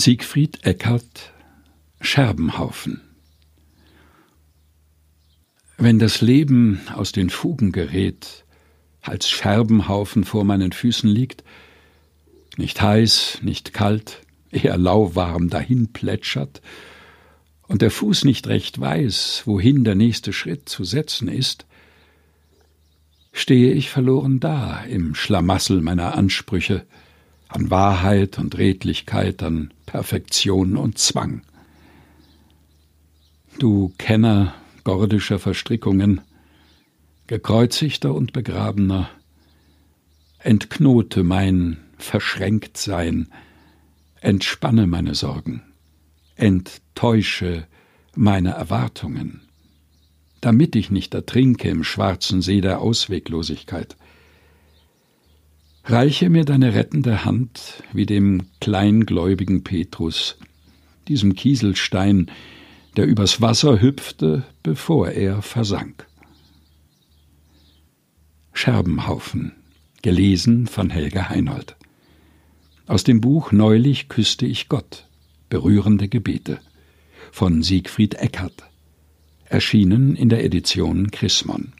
Siegfried Eckert Scherbenhaufen. Wenn das Leben aus den Fugen gerät, als Scherbenhaufen vor meinen Füßen liegt, nicht heiß, nicht kalt, eher lauwarm dahin plätschert, und der Fuß nicht recht weiß, wohin der nächste Schritt zu setzen ist, stehe ich verloren da im Schlamassel meiner Ansprüche, an Wahrheit und Redlichkeit, an Perfektion und Zwang. Du Kenner gordischer Verstrickungen, gekreuzigter und begrabener, entknote mein Verschränktsein, entspanne meine Sorgen, enttäusche meine Erwartungen, damit ich nicht ertrinke im schwarzen See der Ausweglosigkeit. Reiche mir deine rettende Hand wie dem kleingläubigen Petrus, diesem Kieselstein, der übers Wasser hüpfte, bevor er versank. Scherbenhaufen, gelesen von Helga Heinold. Aus dem Buch Neulich küsste ich Gott, berührende Gebete von Siegfried Eckert, erschienen in der Edition Chrismon.